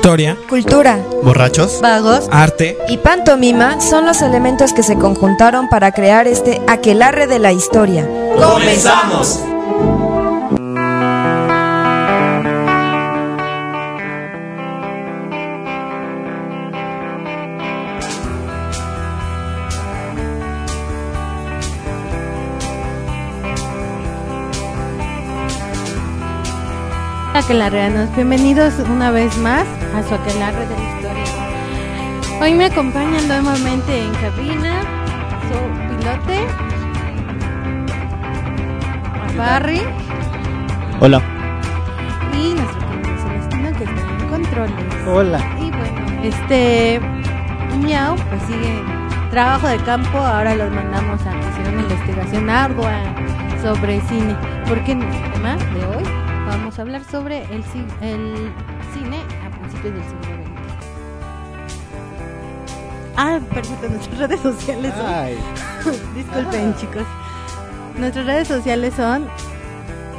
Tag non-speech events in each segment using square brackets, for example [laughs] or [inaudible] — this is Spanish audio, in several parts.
Historia, Cultura, borrachos, vagos arte. y pantomima son los elementos que se conjuntaron para crear este aquelarre de la historia. ¡Comenzamos! Aquelarreanos, bienvenidos una vez más a su aquelarre de la historia. Hoy me acompañan nuevamente en cabina su pilote, Barry Hola. y nuestro querido Celestino que está en controles. Hola. Y bueno, este Miau pues sigue trabajo de campo, ahora los mandamos a hicieron una investigación ardua sobre cine, porque en el tema de hoy vamos a hablar sobre el, ci- el cine a principios del siglo XX. Ah, perfecto, nuestras redes sociales son... Ay, [laughs] Disculpen, chicos. Nuestras redes sociales son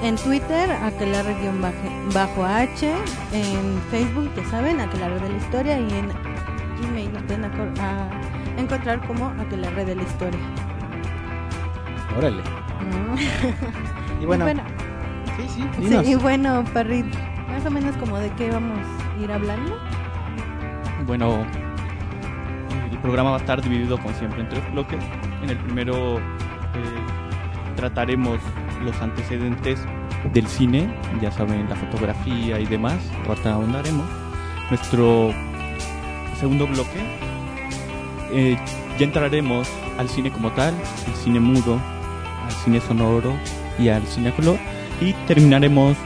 en Twitter, aquelarre-h, en Facebook, ya saben, aquelarre de la historia, y en Gmail nos pueden a- encontrar como aquelarre de la historia. órale. [laughs] Y bueno, bueno, sí, sí, bueno, Parrit, más o menos como de qué vamos a ir hablando. Bueno, el programa va a estar dividido como siempre en tres bloques. En el primero eh, trataremos los antecedentes del cine, ya saben, la fotografía y demás. Ahorita ahondaremos. Nuestro segundo bloque eh, ya entraremos al cine como tal, el cine mudo, al cine sonoro y al cine a color. Y terminaremos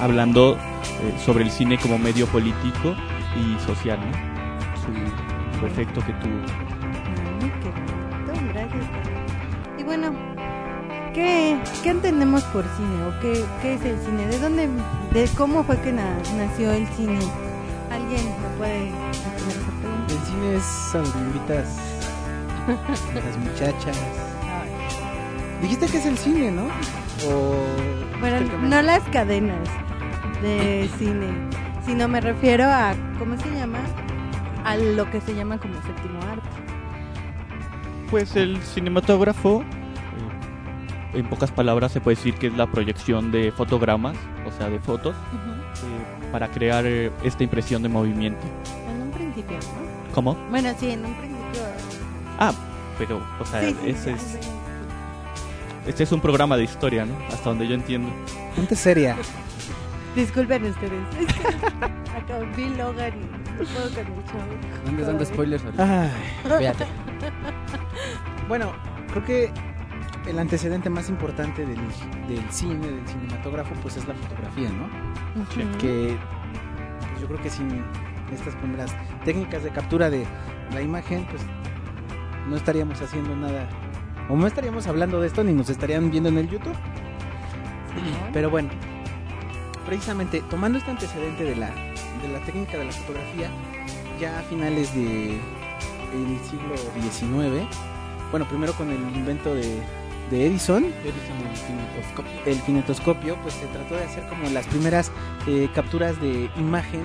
hablando eh, sobre el cine como medio político y social, ¿no? Su, su efecto que tuvo. Ay, gracias. Y bueno, ¿qué, ¿qué entendemos por cine o qué, qué es el cine? ¿De dónde, de cómo fue que na- nació el cine? ¿Alguien me puede responder esa pregunta? El cine es a donde invitas a [laughs] las muchachas. Dijiste que es el cine, ¿no? O Bueno, que no las cadenas de cine, sino me refiero a, ¿cómo se llama? A lo que se llama como séptimo arte. Pues el cinematógrafo, eh, en pocas palabras, se puede decir que es la proyección de fotogramas, o sea, de fotos, eh, para crear eh, esta impresión de movimiento. En un principio, ¿no? ¿Cómo? Bueno, sí, en un principio. Ah, pero, o sea, sí, sí, ese sí, es, sí. Este es un programa de historia, ¿no? Hasta donde yo entiendo. Ponte seria. [laughs] Disculpen ustedes. [laughs] Acá vi Logan y no puedo con el show. No andes dando spoilers. Ay, Fíjate. bueno, creo que el antecedente más importante del, del cine, del cinematógrafo, pues es la fotografía, ¿no? Ujú. Que pues, yo creo que sin estas primeras técnicas de captura de la imagen, pues no estaríamos haciendo nada. O no estaríamos hablando de esto ni nos estarían viendo en el YouTube. Pero bueno, precisamente tomando este antecedente de la, de la técnica de la fotografía, ya a finales de el siglo XIX, bueno, primero con el invento de, de Edison, Edison el kinetoscopio. el kinetoscopio, pues se trató de hacer como las primeras eh, capturas de imagen,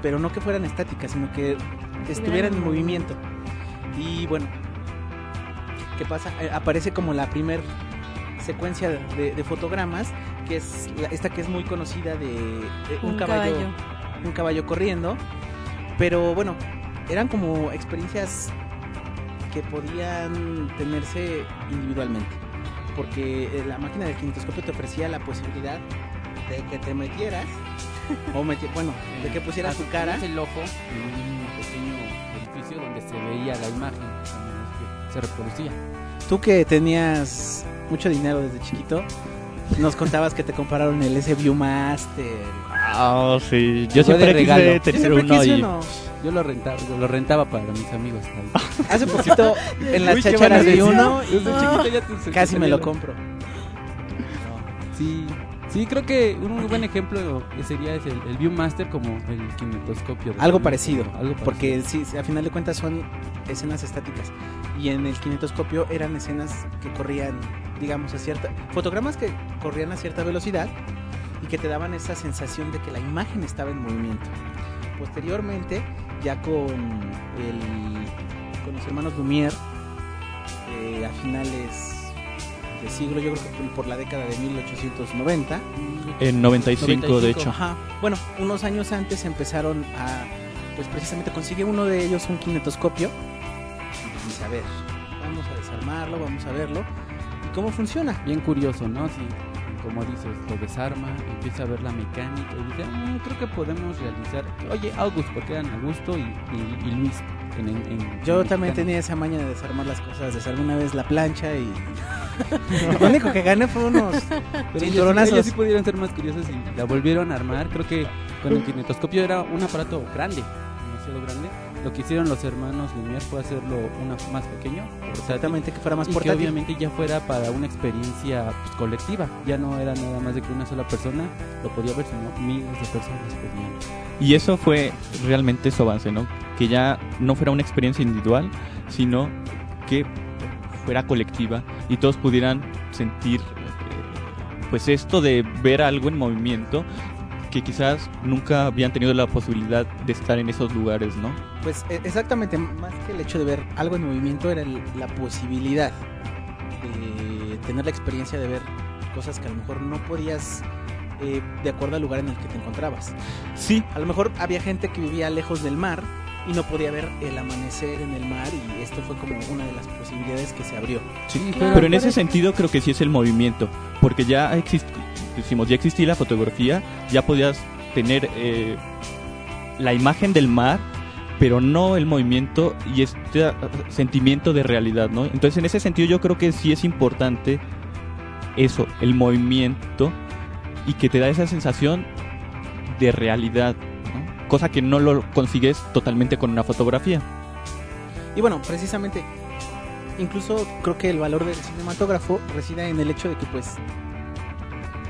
pero no que fueran estáticas, sino que estuvieran en movimiento. Y bueno, ¿qué pasa? Eh, aparece como la primer secuencia de, de fotogramas, que es la- esta que es muy conocida de, de un, caballo, un caballo corriendo, pero bueno, eran como experiencias que podían tenerse individualmente, porque eh, la máquina del kinetoscopio te ofrecía la posibilidad de que te metieras, [laughs] o meti- bueno, de que pusieras tu cara. El ojo en un pequeño edificio donde se veía la imagen, que se reproducía. Tú que tenías mucho dinero desde chiquito, nos contabas que te compraron el S Viewmaster. Ah, sí. Yo de siempre regalo. quise Yo tener siempre uno quise y... uno. Yo lo rentaba, lo rentaba para mis amigos. [laughs] Hace poquito en las Uy, chacharas decisión. uno y Desde chiquito ya te- casi me lo compro. Sí, sí, creo que un muy buen ejemplo sería el, el Viewmaster como el kinetoscopio. de- Algo parecido, Algo parecido. Porque sí, sí, a final de cuentas son escenas estáticas. Y en el kinetoscopio eran escenas que corrían, digamos, a cierta... Fotogramas que corrían a cierta velocidad y que te daban esa sensación de que la imagen estaba en movimiento. Posteriormente, ya con, el, con los hermanos Lumière, eh, a finales de siglo, yo creo que por, la década de 1890, En 95, de 95. hecho. Ajá. Bueno, unos años antes empezaron a, pues precisamente consigue uno de ellos un kinetoscopio. Dice, a ver, vamos a desarmarlo, vamos a verlo. ¿Y cómo funciona? Bien curioso, ¿no? Si, como dices, lo desarma, empieza a ver la mecánica y dice, "Ah, creo que podemos realizar. Oye, August, porque eran Augusto y, y- y Luis. En, en- en- Yo también mexicano. tenía esa maña de desarmar las cosas. Desarmé una vez la plancha y... [laughs] [laughs] Lo único que gané fue unos cinturonazos. ellos sí pudieron ser más curiosos y la volvieron a armar. Creo que con el kinetoscopio era un aparato grande, demasiado grande. Lo que hicieron los hermanos Lumière fue hacerlo una más pequeño, Exactamente, que fuera más y que obviamente ya fuera para una experiencia pues, colectiva. Ya no era nada más de que una sola persona lo podía ver, sino miles de personas podían. Y eso fue realmente su avance, ¿no? Que ya no fuera una experiencia individual, sino que fuera colectiva y todos pudieran sentir eh, pues esto de ver algo en movimiento que quizás nunca habían tenido la posibilidad de estar en esos lugares, ¿no? Pues e- exactamente, más que el hecho de ver algo en movimiento era la posibilidad de tener la experiencia de ver cosas que a lo mejor no podías eh, de acuerdo al lugar en el que te encontrabas. Sí, A lo mejor había gente que vivía lejos del mar y no podía ver el amanecer en el mar y esto fue como una de las posibilidades que se abrió. Sí, pero en ese sentido creo que sí es el movimiento, porque ya exist- decimos, ya existía la fotografía, ya podías tener eh, la imagen del mar, pero no el movimiento y este ah, sentimiento de realidad, ¿no? Entonces en ese sentido yo creo que sí es importante eso, el movimiento y que te da esa sensación de realidad. Cosa que no lo consigues totalmente con una fotografía. Y bueno, precisamente, incluso creo que el valor del cinematógrafo reside en el hecho de que pues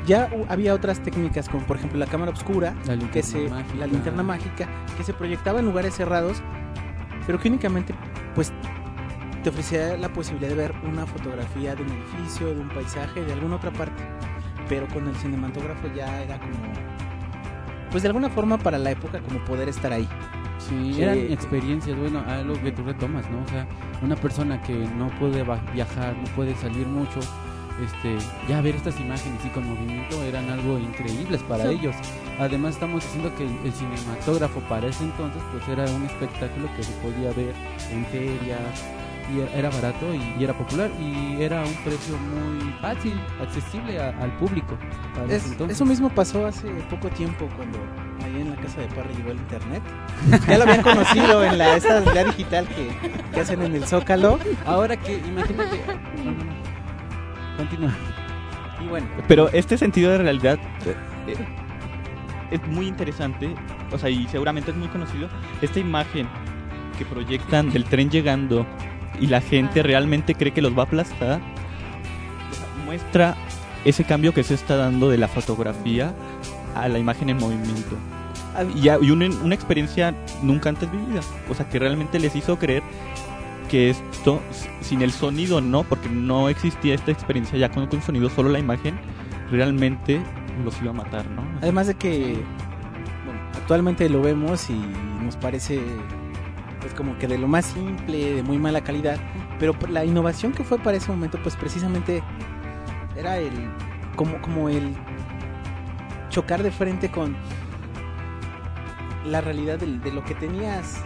ya había otras técnicas como por ejemplo la cámara oscura, La que linterna se, mágica. la linterna mágica, que se proyectaba en lugares cerrados, pero que únicamente pues te ofrecía la posibilidad de ver una fotografía de un edificio, de un paisaje, de alguna otra parte. Pero con el cinematógrafo ya era como, pues de alguna forma para la época como poder estar ahí. Sí, Sí. eran experiencias, bueno, algo que tú retomas, ¿no? O sea, una persona que no puede viajar, no puede salir mucho, este, ya ver estas imágenes y con movimiento eran algo increíbles para Sí. ellos. Además estamos diciendo que el cinematógrafo para ese entonces pues era un espectáculo que se podía ver en ferias y era, barato y, y era popular y era un precio muy fácil, accesible a- al público. Es- eso mismo pasó hace poco tiempo cuando ahí en la casa de Parry llegó el internet. Ya lo habían conocido en la esa ya digital que, que hacen en el Zócalo. Ahora que imagínate, no, no, no. Continúa. Y bueno, Pero este sentido de realidad eh, es muy interesante, o sea, y seguramente es muy conocido. Esta imagen que proyectan del tren llegando y la gente Ah. realmente cree que los va a aplastar, muestra ese cambio que se está dando de la fotografía a la imagen en movimiento. Y, a- y una, una experiencia nunca antes vivida, o sea, que realmente les hizo creer que esto, sin el sonido no, porque no existía esta experiencia ya con, con sonido, solo la imagen, realmente los iba a matar, ¿no? además de que bueno, actualmente lo vemos y nos parece pues como que de lo más simple, de muy mala calidad, pero por la innovación que fue para ese momento pues precisamente era el como como el chocar de frente con la realidad de, lo que tenías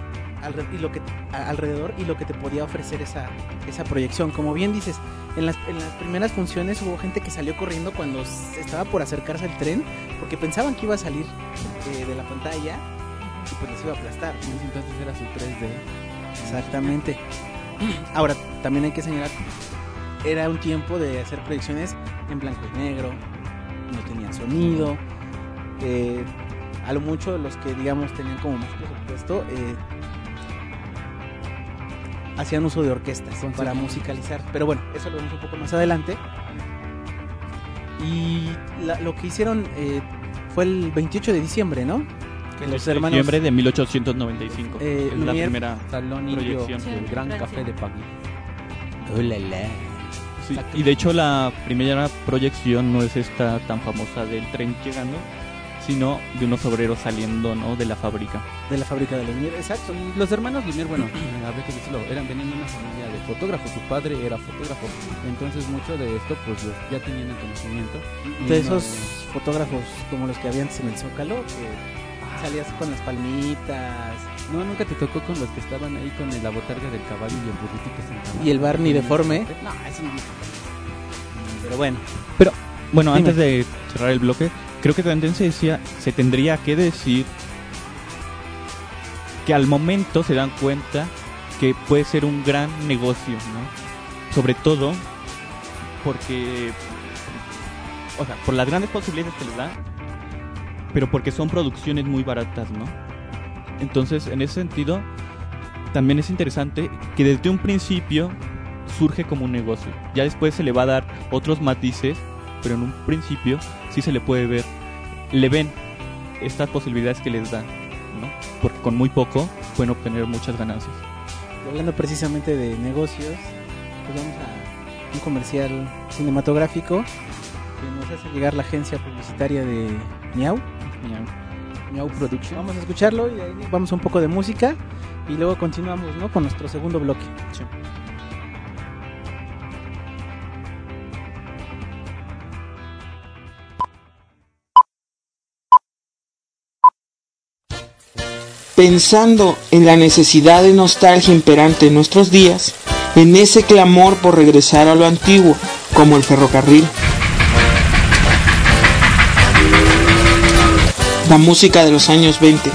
y lo que alrededor y lo que te podía ofrecer esa, esa proyección. Como bien dices, en las, en las primeras funciones hubo gente que salió corriendo cuando estaba por acercarse al tren porque pensaban que iba a salir eh, de la pantalla y pues les iba a aplastar. Entonces era su 3D. Exactamente. Ahora, también hay que señalar, era un tiempo de hacer proyecciones en blanco y negro, no tenían sonido, eh, A lo mucho los que, digamos, tenían como más presupuesto, eh, hacían uso de orquestas Con para musicalizar. Pero bueno, eso lo vemos un poco más adelante. Y la- lo que hicieron eh, fue el 28 de diciembre, ¿no? Que los hermanos... Diciembre de 1895. Eh, es la Lumière- primera. Salón Indio Proyección. Sí, del Gran Francia. Café de París. Sí, y de hecho la primera proyección no es esta tan famosa del tren llegando, sino de unos obreros saliendo ¿no? de la fábrica. De la fábrica de Lumière, exacto. Y los hermanos Lumière, bueno, [clears throat] habría que decirlo, eran venían de una familia de fotógrafos. Su padre era fotógrafo. Entonces, mucho de esto, pues ya tenían el conocimiento. Y De esos fotógrafos como los que había antes en el Zócalo, que salías con las palmitas No, nunca te tocó con los que estaban ahí con la botarga del caballo y el burritito sentado. y el Barney deforme. No, eso no. Pero bueno, Bueno, Dime. antes de cerrar el bloque, creo que también se decía, se tendría que decir que al momento se dan cuenta que puede ser un gran negocio, ¿no? Sobre todo porque, o sea, por las grandes posibilidades que les da, pero porque son producciones muy baratas, ¿no? Entonces, en ese sentido, también es interesante que desde un principio surge como un negocio. Ya después se le va a dar otros matices, pero en un principio sí se le puede ver, le ven estas posibilidades que les dan, ¿no? Porque con muy poco pueden obtener muchas ganancias. hablando precisamente de negocios, pues vamos a un comercial cinematográfico que nos hace llegar la agencia publicitaria de Miau. Miau. Miau Production. Vamos a escucharlo y ahí vamos a un poco de música y luego continuamos, ¿no? Con nuestro segundo bloque. pensando en la necesidad de nostalgia imperante en nuestros días, en ese clamor por regresar a lo antiguo, como el ferrocarril. La música de los años 20.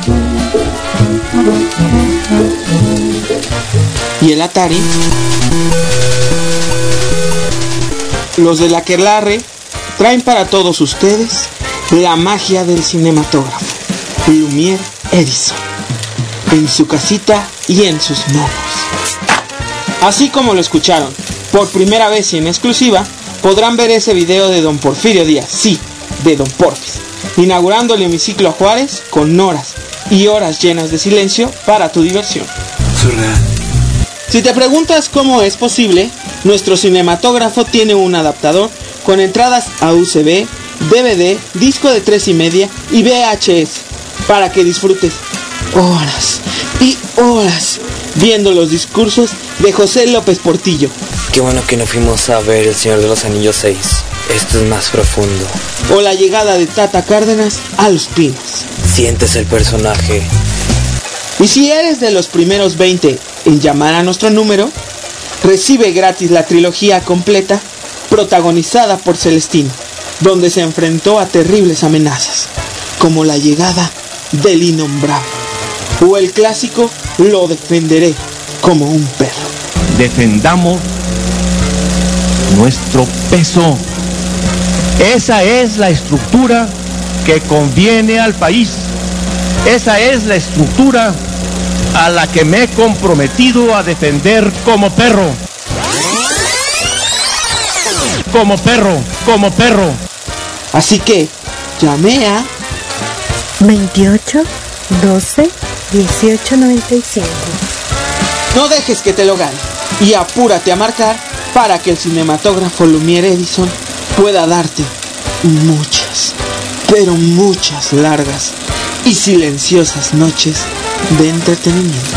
Y el Atari. Los de la Aquelarre traen para todos ustedes la magia del cinematógrafo. Lumière Edison en su casita y en sus manos. Así como lo escucharon, por primera vez y en exclusiva, podrán ver ese video de don Porfirio Díaz, sí, de don Porfis, inaugurando el hemiciclo a Juárez con horas y horas llenas de silencio para tu diversión. Si te preguntas cómo es posible, nuestro cinematógrafo tiene un adaptador con entradas a USB, DVD, disco de 3 y media y VHS para que disfrutes horas y horas viendo los discursos de José López Portillo Qué bueno que no fuimos a ver El Señor de los Anillos 6. Esto es más profundo. o la llegada de Tata Cárdenas a Los Pinos. Sientes el personaje. Y si eres de los primeros 20 en llamar a nuestro número, recibe gratis la trilogía completa protagonizada por Celestino, donde se enfrentó a terribles amenazas, como la llegada del innombrable, o el clásico Lo defenderé como un perro. defendamos nuestro peso. Esa es la estructura que conviene al país. Esa es la estructura a la que me he comprometido a defender como perro. Como perro, como perro. Así que, llame a 28 12 18 95. No dejes que te lo gane y apúrate a marcar para que el cinematógrafo Lumière Edison pueda darte muchas, pero muchas largas y silenciosas noches de entretenimiento.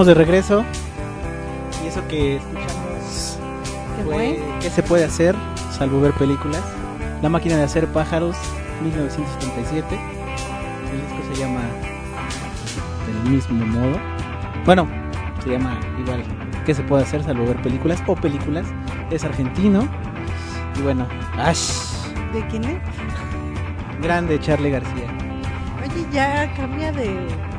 Estamos de regreso. Y eso que escuchamos ¿Qué fue? ¿Qué se puede hacer? Salvo ver películas. La máquina de hacer pájaros, 1977. El disco se llama del mismo modo. Bueno, se llama igual ¿Qué se puede hacer? Salvo ver películas o películas. Es argentino. Y bueno, Ash, ¿De quién es? grande Charlie García. Oye, ya cambia de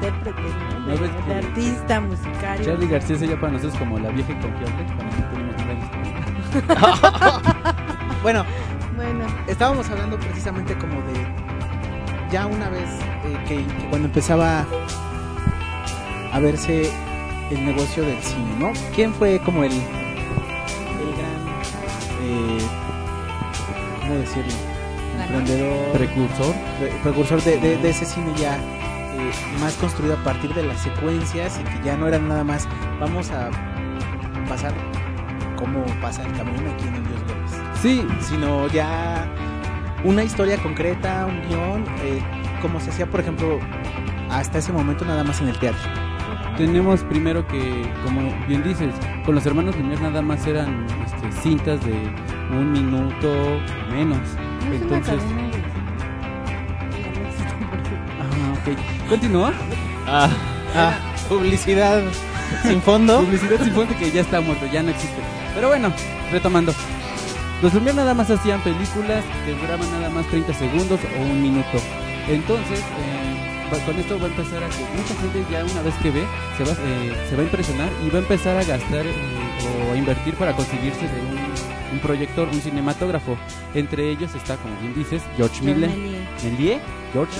intérprete, ¿no? De, ¿No ves de que- artista musical. Charlie García se llama para nosotros como la vieja y confiable. No tenemos Bueno, Bueno, estábamos hablando precisamente como de ya una vez eh, que, que cuando empezaba a verse el negocio del cine, ¿no? ¿Quién fue como el el gran eh, cómo decirlo? emprendedor Precursor. pre- precursor de, de- de ese cine ya eh, más construido a partir de las secuencias y que ya no eran nada más vamos a pasar como pasa el camión aquí en el Dios Gómez Sí, sino ya una historia concreta, un guion, eh, como se hacía, por ejemplo, hasta ese momento nada más en el teatro. tenemos primero que, como bien dices, con los hermanos Lumière nada más eran este, cintas de un minuto menos. no es Entonces, ok. Continúa. Ah, Ah, publicidad sin fondo. Publicidad sin fondo que ya está muerto, ya no existe. Pero bueno, retomando. Los Lumière nada más hacían películas que duraban nada más 30 segundos o un minuto. Entonces, eh, con esto va a empezar a que mucha gente ya una vez que ve se va, eh, se va a impresionar y va a empezar a gastar eh, o a invertir para conseguirse de un, un proyector, un cinematógrafo. Entre ellos está, como bien dices, George George Miller. Méliès. George,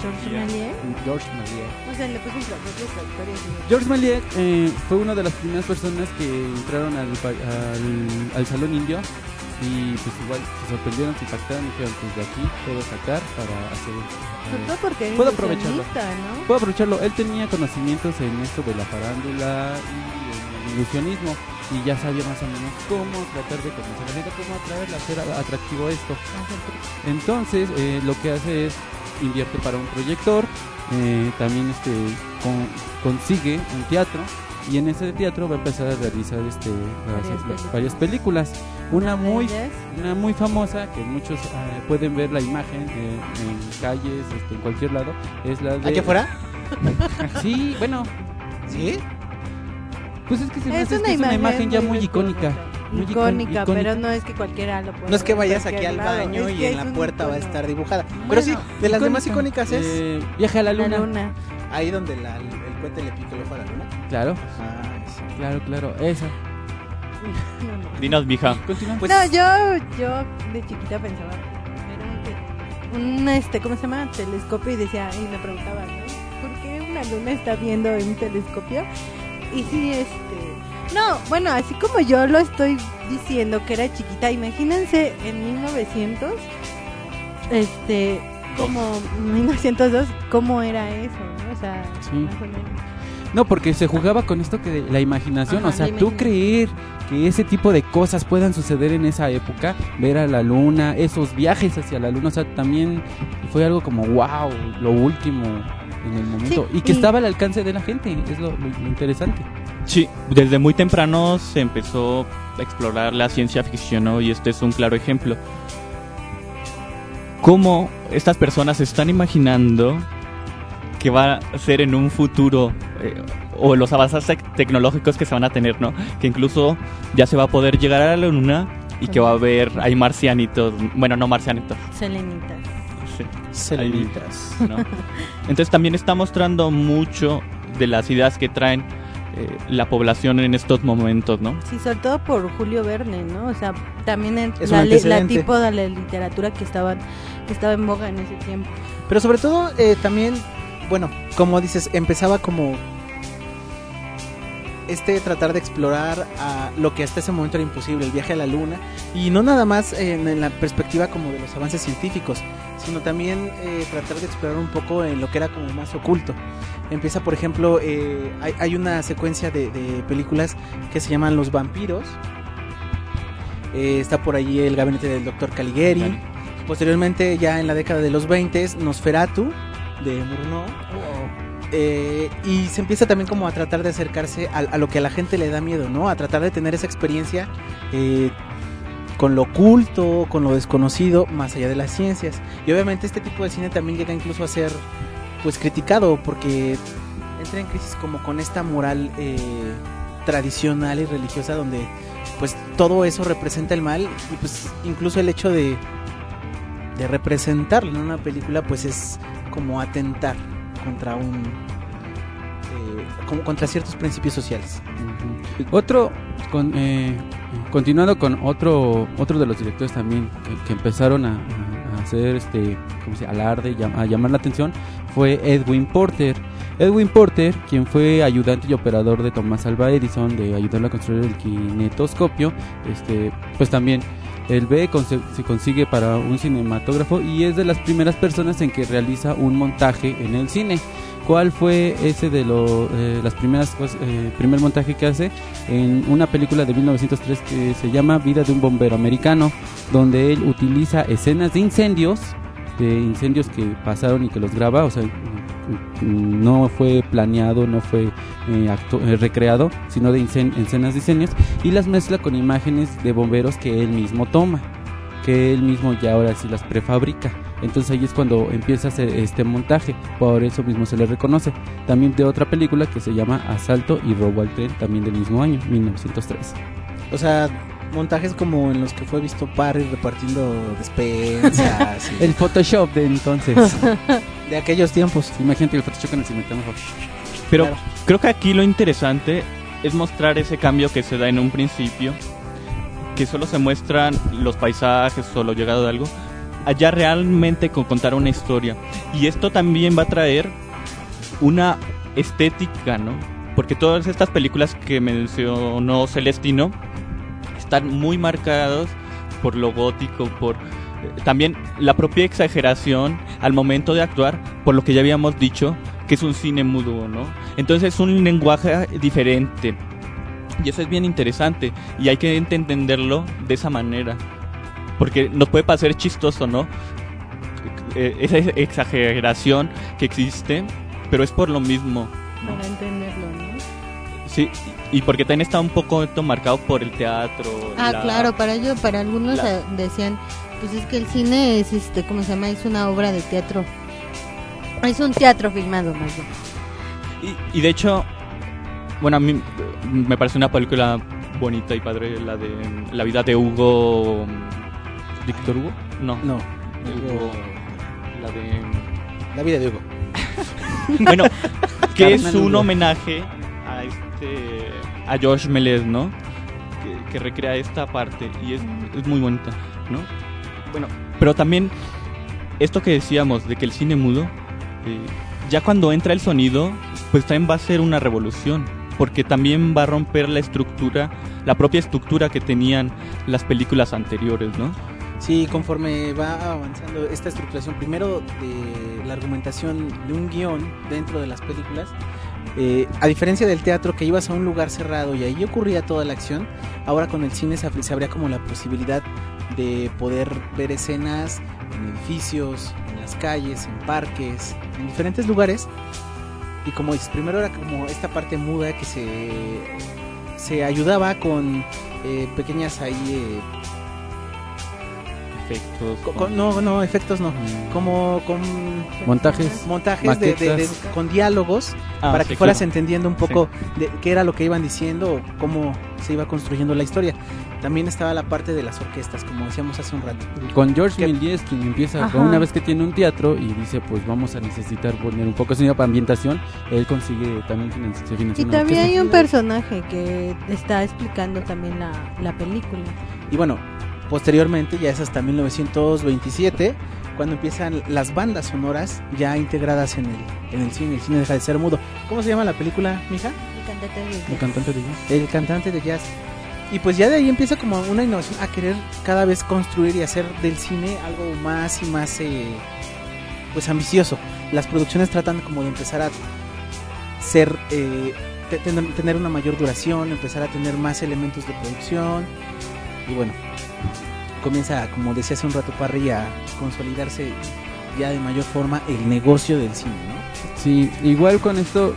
George Méliès. George Méliès. O sea, le puso un. George Méliès eh, fue una de las primeras personas que entraron al, al, al salón indio y pues igual se sorprendieron, se impactaron y dijeron pues de aquí puedo sacar para hacer Sobre todo porque era puedo aprovecharlo ¿no? puedo aprovecharlo él tenía conocimientos en esto de la farándula y ilusionismo y ya sabía más o menos cómo tratar de convencer a la gente cómo atraerla hacer atractivo esto entonces eh, lo que hace es invierte para un proyector eh, también este con- consigue un teatro y en ese teatro va a empezar a realizar este Varias las- películas. varias películas una muy una muy famosa que muchos eh, pueden ver la imagen eh, en calles este, en cualquier lado es la de ¿Aquí afuera? sí bueno ¿Sí? Pues es que se me Es hace una que es una imagen ya muy muy icónica muy icon- Icónica, pero no es que cualquiera lo pueda No es que vayas aquí al lado, baño es y en la puerta va a estar dibujada. Bueno, Pero sí, de las demás icónica. icónicas es Eh, viaje a la La luna, luna. ahí donde la- el cohete le pica el ojo a la luna. claro Ah, sí. claro claro esa No, [laughs] no. dinos, mija. continúa Pues- no, yo, yo de chiquita pensaba primeramente un este, ¿cómo se llama? Telescopio y decía, y me preguntaba, ¿no? ¿Por qué una luna está viendo en un telescopio? Y sí, este, no, bueno, así como yo lo estoy diciendo que era chiquita, imagínense en 1900, este, como 1902, cómo era eso, ¿no? O sea, Sí. No, porque se jugaba con esto que de la imaginación, Ajá, o sea, tú creer que ese tipo de cosas puedan suceder en esa época, ver a la luna, esos viajes hacia la luna, o sea, también fue algo como wow, lo último en el momento Sí, y que y- estaba al alcance de la gente, es lo, lo- lo interesante. Sí, desde muy temprano se empezó a explorar la ciencia ficción ¿no? y este es un claro ejemplo. Cómo estas personas están imaginando que va a ser en un futuro eh, o los avances tec- tecnológicos que se van a tener, ¿no? Que incluso ya se va a poder llegar a la luna y que va a haber, hay marcianitos, bueno, no marcianitos, Selenitas. Selenitas. ¿no? Entonces también está mostrando mucho de las ideas que traen eh, la población en estos momentos, ¿no? Sí, sobre todo por Julio Verne, ¿no? O sea, también un la, la tipo de la literatura que estaban que estaba en boga en ese tiempo. Pero sobre todo eh, también, bueno, como dices, empezaba como este tratar de explorar a lo que hasta ese momento era imposible, el viaje a la luna, y no nada más en, en la perspectiva como de los avances científicos, sino también eh, tratar de explorar un poco en lo que era como más oculto. Empieza, por ejemplo, eh, hay, hay una secuencia de, de películas que se llaman Los vampiros. Eh, está por allí el gabinete del doctor Caligari. Posteriormente, ya en la década de los 20, Nosferatu de Murnau. Eh, y se empieza también como a tratar de acercarse a, lo que a la gente le da miedo, ¿no? A tratar de tener esa experiencia eh, con lo oculto, con lo desconocido, más allá de las ciencias. Y obviamente este tipo de cine también llega incluso a ser pues criticado porque entra en crisis como con esta moral eh, tradicional y religiosa donde pues todo eso representa el mal y pues incluso el hecho de, de representarlo en una película pues es como atentar contra un eh, como contra ciertos principios sociales. Otro, con, eh, continuando con otro otro de los directores también que, empezaron a, hacer este ¿cómo se alarde, a llamar la atención, fue Edwin Porter. Edwin Porter, quien fue ayudante y operador de Thomas Alva Edison, de ayudarle a construir el kinetoscopio, este, pues también ve, conse- se consigue para un cinematógrafo y es de las primeras personas en que realiza un montaje en el cine. ¿Cuál fue ese de lo, eh, las primeras cos- eh, primer montaje que hace en una película de 1903 que se llama Vida de un bombero americano, donde él utiliza escenas de incendios, de incendios que pasaron y que los graba, o sea, no fue planeado, no fue eh, actu- eh, recreado, sino de escenas incendios y las mezcla con imágenes de bomberos que él mismo toma, que él mismo ya ahora sí las prefabrica. Entonces ahí es cuando empieza a hacer este montaje, por eso mismo se le reconoce. También de otra película que se llama Asalto y Robo al Tren, también del mismo año, 1903. O sea, montajes como en los que fue visto Parry repartiendo despensas. y- [laughs] El Photoshop de entonces. [laughs] de aquellos tiempos. Imagínate el Photoshop en el cinematógrafo. Pero Claro. creo que aquí lo interesante es mostrar ese cambio que se da en un principio, que solo se muestran los paisajes o lo llegado de algo, allá realmente con contar una historia. Y esto también va a traer una estética, ¿no? Porque todas estas películas que mencionó Celestino están muy marcados por lo gótico, por eh, también la propia exageración al momento de actuar, por lo que ya habíamos dicho, que es un cine mudo, ¿no? Entonces es un lenguaje diferente. Y eso es bien interesante y hay que ent- entenderlo de esa manera. Porque nos puede parecer chistoso, ¿no? Eh, Esa exageración que existe, pero es por lo mismo. ¿no? Para entenderlo, ¿no? Sí, y porque también está un poco esto marcado por el teatro. Ah, la- claro, para ello, para algunos la- decían, pues es que el cine es, este, ¿cómo se llama? Es una obra de teatro. Es un teatro filmado, más bien. Y, y de hecho, bueno, a mí me parece una película bonita y padre, la de La vida de Hugo. ¿Víctor Hugo? No. No. Hugo. La de. La vida de Hugo. [laughs] Bueno, que es un homenaje a este. a George Méliès, ¿no? Que, que recrea esta parte y es, es muy bonita, ¿no? Bueno, pero también esto que decíamos de que el cine mudo, eh, ya cuando entra el sonido, pues también va a ser una revolución, porque también va a romper la estructura, la propia estructura que tenían las películas anteriores, ¿no? Sí, conforme va avanzando esta estructuración, primero de la argumentación de un guion dentro de las películas, eh, a diferencia del teatro que ibas a un lugar cerrado y ahí ocurría toda la acción, ahora con el cine se, se abría como la posibilidad de poder ver escenas en edificios, en las calles, en parques, en diferentes lugares. Y como dices, primero era como esta parte muda que se, se ayudaba con eh, pequeñas ahí... eh, Efectos. co- con- no, no, efectos no. Como con Montajes, montajes de, de- de- con diálogos Ah, para sí, que fueras claro. entendiendo un poco de qué era lo que iban diciendo o cómo se iba construyendo la historia. También estaba la parte de las orquestas, como decíamos hace un rato. Con George Que- Méliès, quien empieza Ajá. con una vez que tiene un teatro y dice, pues vamos a necesitar poner un poco de sonido para ambientación, él consigue también finan- se financia Y también hay un personaje que está explicando también la, la película. Y bueno, posteriormente, ya es hasta 1927, cuando empiezan las bandas sonoras ya integradas en el, en el cine. El cine deja de ser mudo. ¿Cómo se llama la película, mija? El cantante de Un cantante de jazz. El cantante de jazz. Y pues ya de ahí empieza como una innovación a querer cada vez construir y hacer del cine algo más y más eh, pues ambicioso. Las producciones tratan como de empezar a ser eh, te- tener, tener una mayor duración, empezar a tener más elementos de producción y bueno, comienza como decía hace un rato Parry a consolidarse ya de mayor forma el negocio del cine. Sí, igual con esto,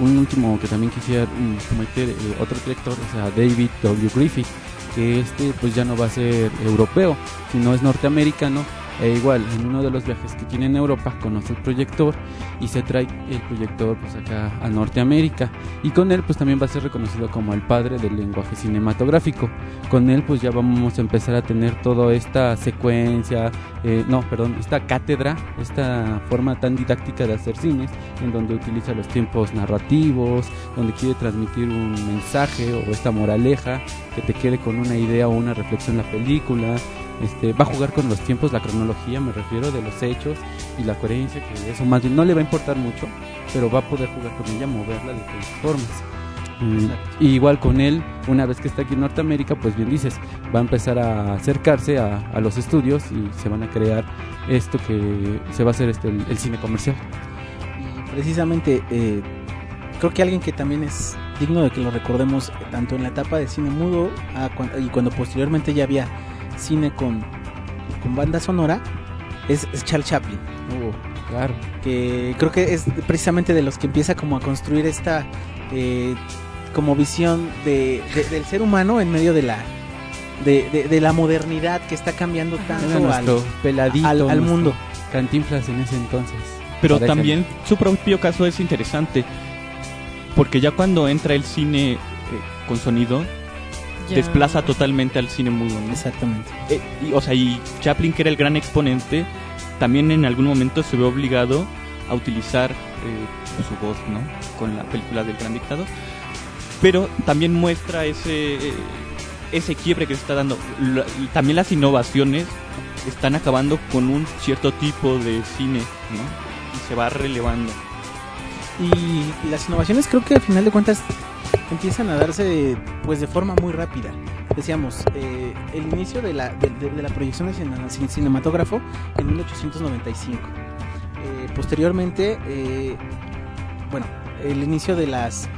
un último que también quisiera mm, meter, eh, otro director, o sea, David W. Griffith, que este pues ya no va a ser europeo, sino es norteamericano, e igual en uno de los viajes que tiene en Europa conoce el proyector y se trae el proyector pues acá a Norteamérica y con él pues también va a ser reconocido como el padre del lenguaje cinematográfico. Con él pues ya vamos a empezar a tener toda esta secuencia, eh, no, perdón, esta cátedra, esta forma tan didáctica de hacer cines, en donde utiliza los tiempos narrativos, donde quiere transmitir un mensaje o esta moraleja que te quede con una idea o una reflexión la película. Este, va a jugar con los tiempos, la cronología, me refiero, de los hechos y la coherencia, que eso más bien no le va a importar mucho, pero va a poder jugar con ella, moverla de diferentes formas. Mm, y igual con él, una vez que está aquí en Norteamérica, pues bien dices, va a empezar a acercarse a, a los estudios y se van a crear esto que se va a hacer este, el, el cine comercial. Y precisamente eh, creo que alguien que también es digno de que lo recordemos tanto en la etapa de cine mudo a cuan- y cuando posteriormente ya había cine con, con banda sonora es, es Charles Chaplin. claro. Que creo que es precisamente de los que empieza como a construir esta eh, como visión de, de- del ser humano en medio de la de, de- de la modernidad que está cambiando tanto al, peladito, al- mundo. Cantinflas en ese entonces. Pero Parece. también su propio caso es interesante. Porque ya cuando entra el cine eh, con sonido, Ya. desplaza totalmente al cine mudo. ¿no? Exactamente. Eh, y, o sea, y Chaplin, que era el gran exponente, también en algún momento se ve obligado a utilizar eh, su voz, ¿no? Con la película del Gran Dictador. Pero también muestra ese, eh, ese quiebre que se está dando. La- también las innovaciones están acabando con un cierto tipo de cine, ¿no? Y se va relevando. Y las innovaciones creo que al final de cuentas empiezan a darse pues de forma muy rápida. Decíamos, eh, el inicio de la, de, de- la proyección de cine- cin- cinematógrafo en 1895. Eh, posteriormente, eh, bueno, el inicio de las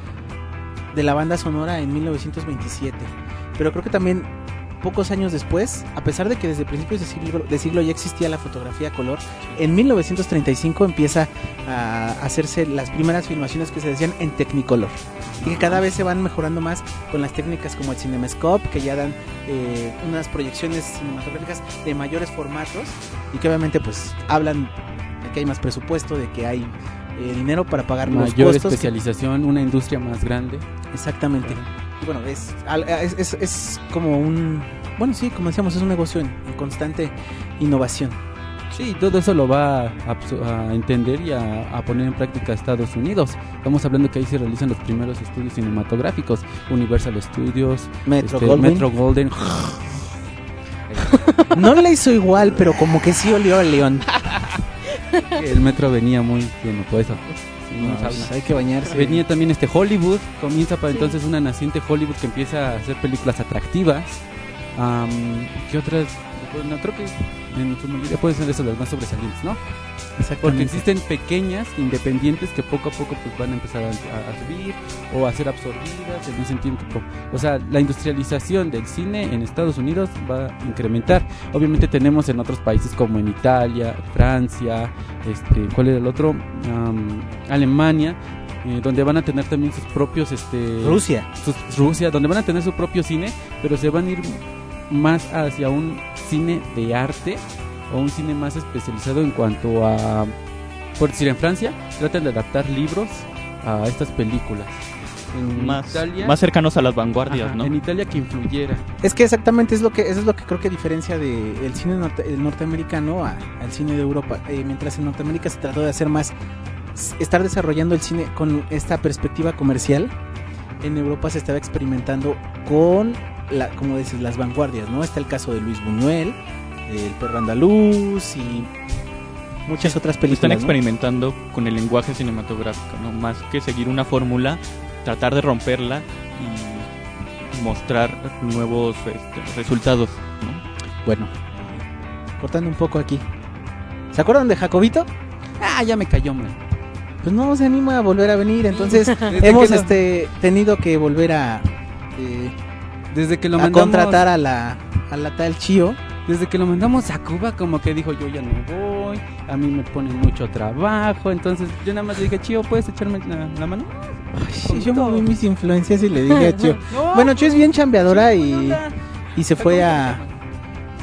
de la banda sonora en 1927. Pero creo que también pocos años después, a pesar de que desde principios de siglo, de siglo ya existía la fotografía a color, en 1935 empieza a hacerse las primeras filmaciones que se decían en Technicolor y que cada vez se van mejorando más con las técnicas como el Cinemascope que ya dan eh, unas proyecciones cinematográficas de mayores formatos y que obviamente pues hablan de que hay más presupuesto, de que hay eh, dinero para pagar los Mayor costos. que- especialización, una industria más grande. Exactamente. Bueno, es, es, es- como un... Bueno, sí, como decíamos, es un negocio en, en constante innovación. Sí, todo eso lo va a, a entender y a, a poner en práctica Estados Unidos. Estamos hablando que ahí se realizan los primeros estudios cinematográficos, Universal Studios, Metro este, Goldwyn. Metro Golden. [laughs] No le hizo igual, pero como que sí olió al león. [laughs] el metro venía muy lleno, por eso. Sí, No, no pues hay que bañarse. Venía también este Hollywood, comienza para entonces una naciente Hollywood que empieza a hacer películas atractivas. Am, ¿Qué otras? Bueno, creo que en su mayoría pueden ser esas las más sobresalientes, ¿no? Porque existen pequeñas, independientes, que poco a poco pues van a empezar a, subir o a ser absorbidas en ese tiempo. O sea, la industrialización del cine en Estados Unidos va a incrementar. Obviamente tenemos en otros países como en Italia, Francia, este, ¿cuál era el otro? Am, Alemania, eh, donde van a tener también sus propios, este, Rusia. sus- Rusia, donde van a tener su propio cine, pero se van a ir más hacia un cine de arte o un cine más especializado en cuanto a, por decir, en Francia tratan de adaptar libros a estas películas. En Más, Italia, más cercanos a las vanguardias, ajá, ¿no? En Italia que influyera. Es que exactamente es lo que eso es lo que creo que diferencia de el cine norte- el norteamericano a- al cine de Europa. Eh, mientras en Norteamérica se trató de hacer más estar desarrollando el cine con esta perspectiva comercial, en Europa se estaba experimentando con la como dices las vanguardias, ¿no? Está el caso de Luis Buñuel, el perro andaluz y muchas otras Están películas. ¿no? experimentando con el lenguaje cinematográfico, ¿no? Más que seguir una fórmula, tratar de romperla y mostrar nuevos este, resultados, ¿no? Bueno, cortando un poco aquí. ¿Se acuerdan de Jacobito? Ah, ya me cayó, hombre. Pues no se anima a volver a venir, entonces [laughs] hemos este tenido que volver a eh, Desde que lo a mandamos contratar a la a la tal Chio. Desde que lo mandamos a Cuba, como que dijo yo ya no voy, a mí me ponen mucho trabajo, entonces yo nada más le dije, Chío, ¿puedes echarme la, la mano? Sí, yo moví mis influencias y le dije [laughs] a Chio. No, bueno, Chio es bien chambeadora y, y se fue a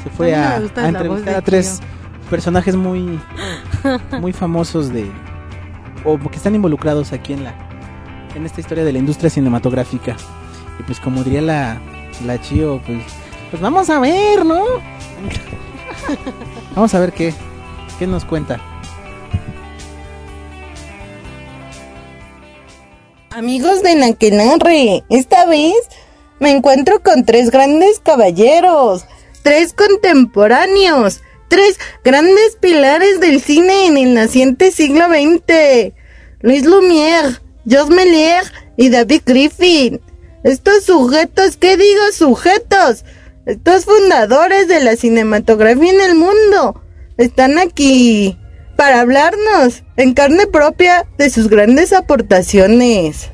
se fue A entrevistar a tres personajes muy [laughs] muy famosos de o que están involucrados aquí en la en esta historia de la industria cinematográfica. Y pues como diría la la Chio, pues pues vamos a ver, ¿no? [laughs] vamos a ver qué qué nos cuenta. Amigos de Naquelarre, esta vez me encuentro con tres grandes caballeros, tres contemporáneos, tres grandes pilares del cine en el naciente siglo XX. Luis Lumière, Georges Méliès y David Griffin. Estos sujetos, ¿qué digo sujetos? Estos fundadores de la cinematografía en el mundo están aquí para hablarnos en carne propia de sus grandes aportaciones.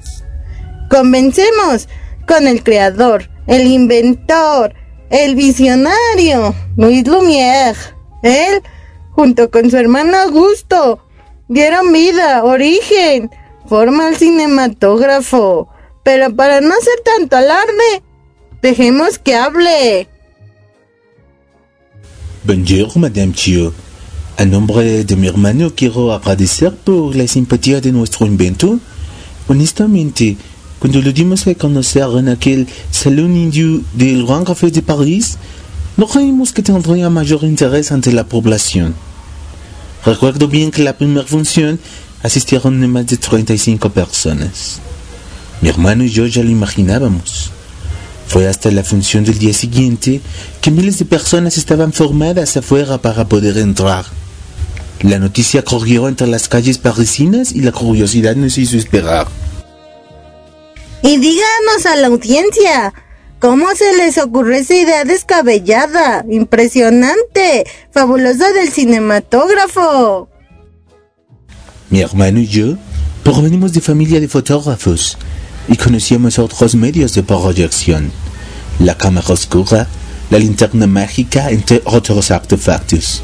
Comencemos con el creador, el inventor, el visionario, Luis Lumière. Él, junto con su hermano Augusto, dieron vida, origen, forma al cinematógrafo. Pero para no hacer tanto alarde, dejemos que hable. Bonjour, Madame Chio. A nombre de mi hermano quiero agradecer por la simpatía de nuestro invento. Honestamente, cuando lo dimos a conocer en aquel salón indio del Grand Café de París, no creímos que tendría mayor interés ante la población. Recuerdo bien que la primera función asistieron más de 35 personas. Mi hermano y yo ya lo imaginábamos. Fue hasta la función del día siguiente que miles de personas estaban formadas afuera para poder entrar. La noticia corrió entre las calles parisinas y la curiosidad nos hizo esperar. Y díganos a la audiencia, ¿cómo se les ocurre esa idea descabellada, impresionante, fabulosa del cinematógrafo? Mi hermano y yo provenimos de familia de fotógrafos y conocíamos otros medios de proyección, la cámara oscura, la linterna mágica, entre otros artefactos.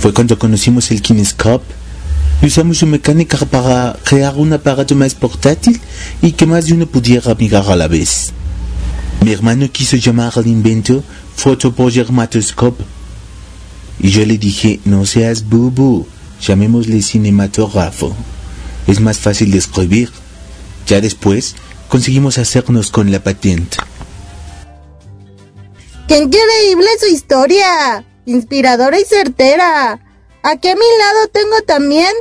Fue cuando conocimos el kinescope y usamos su mecánica para crear un aparato más portátil y que más de uno pudiera mirar a la vez. Mi hermano quiso llamar al invento fotoproyecmatoscope y yo le dije, no seas bubu, llamémosle cinematógrafo. Es más fácil de escribir. Ya después conseguimos hacernos con la patente. ¡Qué increíble su historia! Inspiradora y certera. Aquí a mi lado tengo también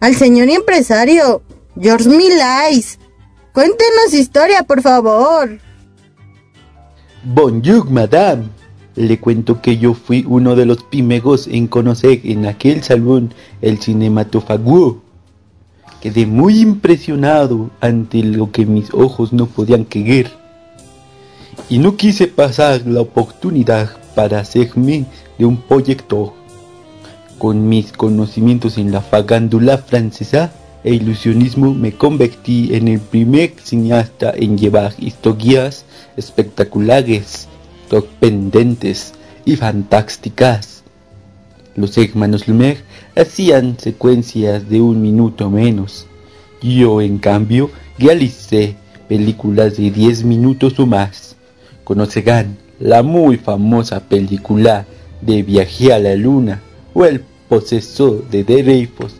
al señor empresario, George Milais. Cuéntenos su historia, por favor. Bonjour, madame. Le cuento que yo fui uno de los primeros en conocer en aquel salón el cinematófago. Quedé muy impresionado ante lo que mis ojos no podían creer. Y no quise pasar la oportunidad para hacerme de un proyector. Con mis conocimientos en la fagándula francesa e ilusionismo me convertí en el primer cineasta en llevar historias espectaculares, sorprendentes y fantásticas. Los hermanos Lumière hacían secuencias de un minuto menos. Yo, en cambio, realicé películas de 10 minutos o más. Conocerán la muy famosa película de Viaje a la Luna o El posesor de Dreyfus.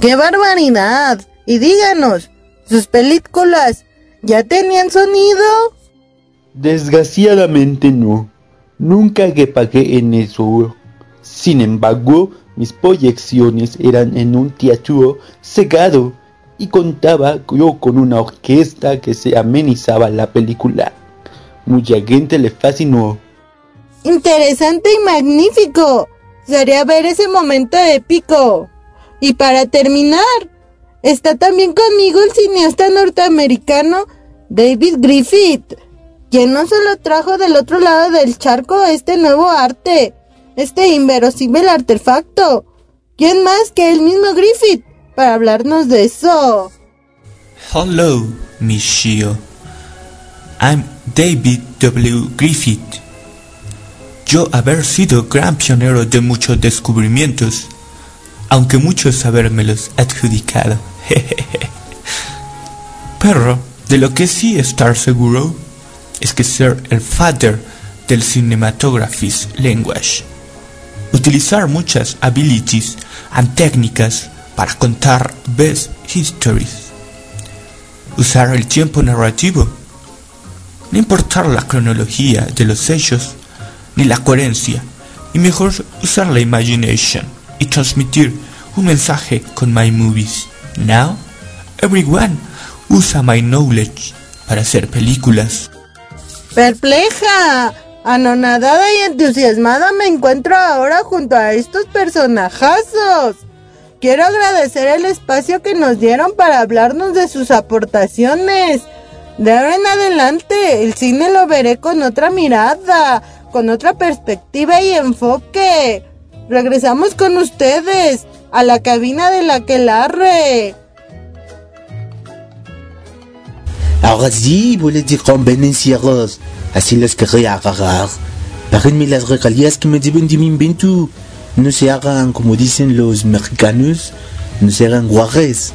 ¡Qué barbaridad! Y díganos, ¿sus películas ya tenían sonido? Desgraciadamente no. Nunca reparé en eso. Sin embargo, mis proyecciones eran en un teatro cerrado y contaba yo con una orquesta que se amenizaba la película. Mucha gente le fascinó. Interesante y magnífico. Sería ver ese momento épico. Y para terminar, está también conmigo el cineasta norteamericano David Griffith, quien no solo trajo del otro lado del charco este nuevo arte, este inverosímil artefacto. ¿Quién más que el mismo Griffith para hablarnos de eso? Hello, Miss Shio. I'm David W. Griffith. Yo haber sido gran pionero de muchos descubrimientos, aunque muchos habérmelos adjudicado. [laughs] Pero de lo que sí estar seguro es que ser el father del cinematography's language. Utilizar muchas abilities and técnicas para contar best histories. Usar el tiempo narrativo. No importar la cronología de los hechos ni la coherencia, y mejor usar la imagination y transmitir un mensaje con my movies. Now, everyone usa my knowledge para hacer películas. Perpleja, anonadada y entusiasmada me encuentro ahora junto a estos personajazos. Quiero agradecer el espacio que nos dieron para hablarnos de sus aportaciones. De ahora en adelante, el cine lo veré con otra mirada, con otra perspectiva y enfoque. Regresamos con ustedes a la cabina de la Quelarre. Ahora sí, voy de convenenciaros. Así los querré agarrar. Párenme las regalías que me deben de mi invento. No se hagan como dicen los mexicanos. No se hagan guarres.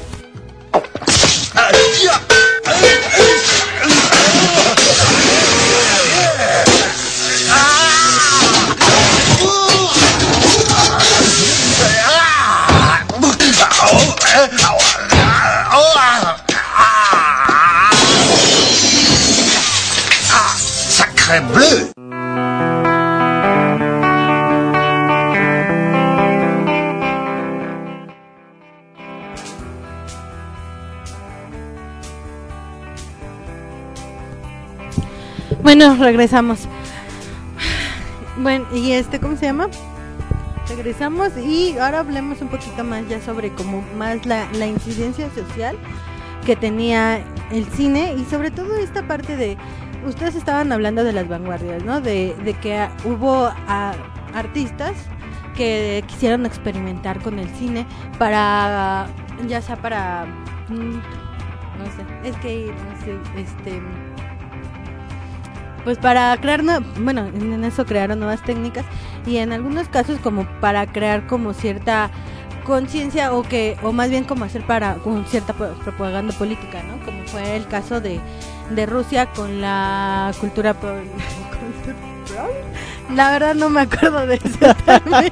Bueno, regresamos. Bueno, y este, ¿cómo se llama? Regresamos y ahora hablemos un poquito más ya sobre como más la, incidencia social que tenía el cine y sobre todo esta parte de, ustedes estaban hablando de las vanguardias, ¿no? De, de que hubo artistas que quisieron experimentar con el cine para, ya sea para, mm, no sé, es que, no sé, este pues para crear, nue- bueno, en eso crearon nuevas técnicas y en algunos casos como para crear como cierta conciencia o que o más bien como hacer para con cierta pro- propaganda política, ¿no? Como fue el caso de, de Rusia con la cultura pro- cultura [laughs] pro- La verdad no me acuerdo de ese [laughs] término.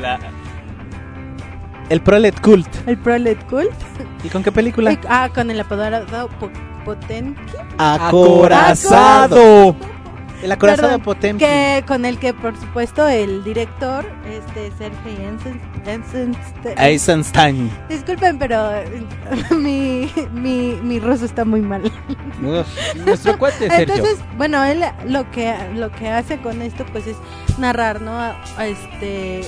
La, El Prolet Cult. El Prolet Cult. ¿Y con qué película? Y- ah, con el apoderado Po- Potemkin. Acorazado. El acorazado Perdón, Potemkin. Que con el que, por supuesto, el director, este Sergei Jensen- Eisenstein. Disculpen, pero [laughs] mi, mi, mi ruso está muy mal. Nuestro cuate, Sergio. Entonces, bueno, él lo que lo que hace con esto pues es narrar, ¿no? A- a este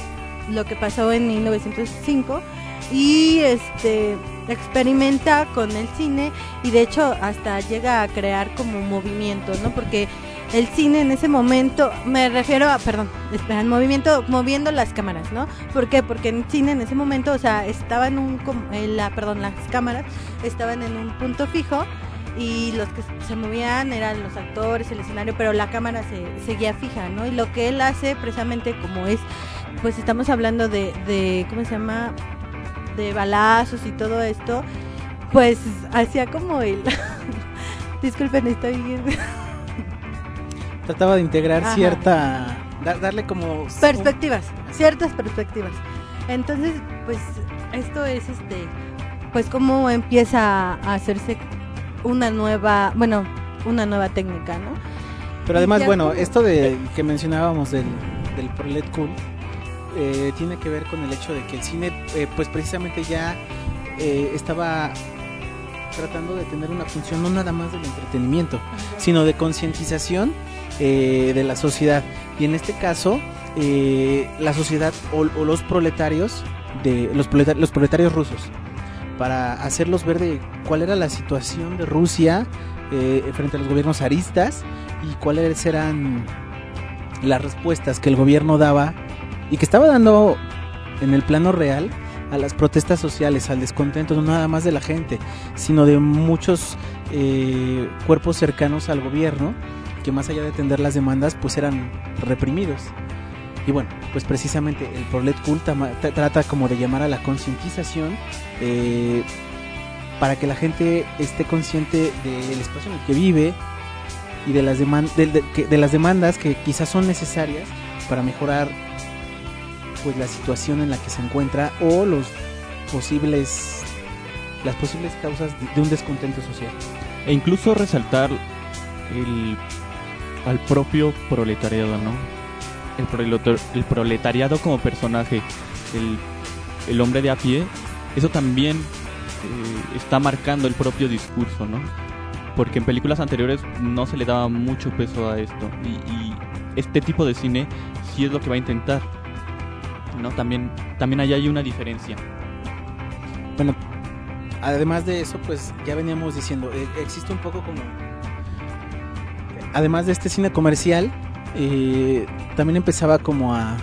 lo que pasó en 1905 y este experimenta con el cine y de hecho hasta llega a crear como movimiento, ¿no? Porque el cine en ese momento, me refiero a, perdón, el movimiento, moviendo las cámaras, ¿no? ¿Por qué? Porque en cine en ese momento, o sea, estaba en un, la, perdón, las cámaras estaban en un punto fijo y los que se movían eran los actores, el escenario, pero la cámara se seguía fija, ¿no? Y lo que él hace precisamente como es, pues estamos hablando de, de ¿cómo se llama? De balazos y todo esto, pues hacía como el... [laughs] Disculpen, estoy. [laughs] Trataba de integrar Ajá. cierta. dar- darle como. perspectivas, ciertas perspectivas. Entonces, pues esto es este, pues cómo empieza a hacerse una nueva, bueno, una nueva técnica, ¿no? Pero además, bueno, esto de que mencionábamos del, del Prolet Cool eh, tiene que ver con el hecho de que el cine, eh, pues precisamente ya eh, estaba tratando de tener una función no nada más del entretenimiento, sino de concientización eh, de la sociedad. Y en este caso, eh, la sociedad o, o los proletarios, de los, proleta- los proletarios rusos, para hacerlos ver de cuál era la situación de Rusia eh, frente a los gobiernos zaristas y cuáles eran las respuestas que el gobierno daba y que estaba dando en el plano real a las protestas sociales, al descontento no nada más de la gente, sino de muchos eh, cuerpos cercanos al gobierno que más allá de atender las demandas pues eran reprimidos. Y bueno, pues precisamente el Prolet tra- trata como de llamar a la concientización eh, para que la gente esté consciente del espacio en el que vive y de las, de, de las demandas que quizás son necesarias para mejorar pues la situación en la que se encuentra o los posibles las posibles causas de, un descontento social. E incluso resaltar el, al propio proletariado, ¿no? El, el proletariado como personaje, el, el hombre de a pie, eso también eh, está marcando el propio discurso, ¿no? Porque en películas anteriores no se le daba mucho peso a esto. Y, y este tipo de cine sí es lo que va a intentar. ¿No? También, también ahí hay una diferencia. Bueno, además de eso, pues ya veníamos diciendo, eh, existe un poco como... Además de este cine comercial, eh, también empezaba como a,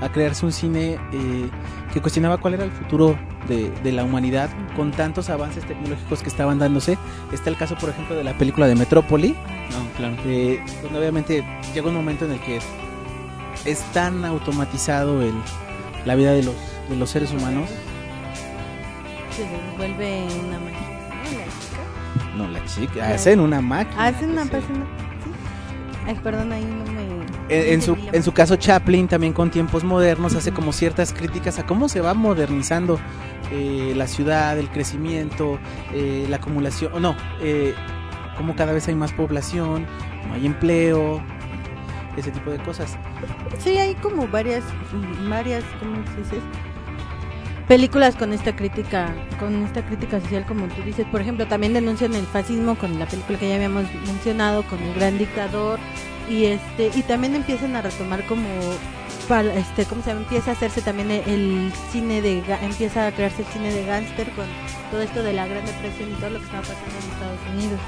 a crearse un cine eh, que cuestionaba cuál era el futuro de, de la humanidad con tantos avances tecnológicos que estaban dándose. Está el caso, por ejemplo, de la película de Metrópoli, No, claro. donde obviamente llega un momento en el que es tan automatizado el, la vida de los, de los seres humanos Se vuelve una máquina, ¿no? La chica. No, la chica. La- Hacen una máquina. Hacen una sí. persona. Sí. Ay, perdón, ahí no me. En, en su, en su caso, Chaplin también con tiempos modernos hace como ciertas críticas a cómo se va modernizando eh, la ciudad, el crecimiento, eh, la acumulación, no, eh, cómo cada vez hay más población, no hay empleo, ese tipo de cosas. Sí, hay como varias, varias, ¿cómo se dice? Películas con esta crítica, con esta crítica social, como tú dices. Por ejemplo, también denuncian el fascismo con la película que ya habíamos mencionado, con el gran dictador y este y también empiezan a retomar como este cómo se llama? empieza a hacerse también el, cine de empieza a crearse el cine de gángster con todo esto de la Gran Depresión y todo lo que estaba pasando en Estados Unidos.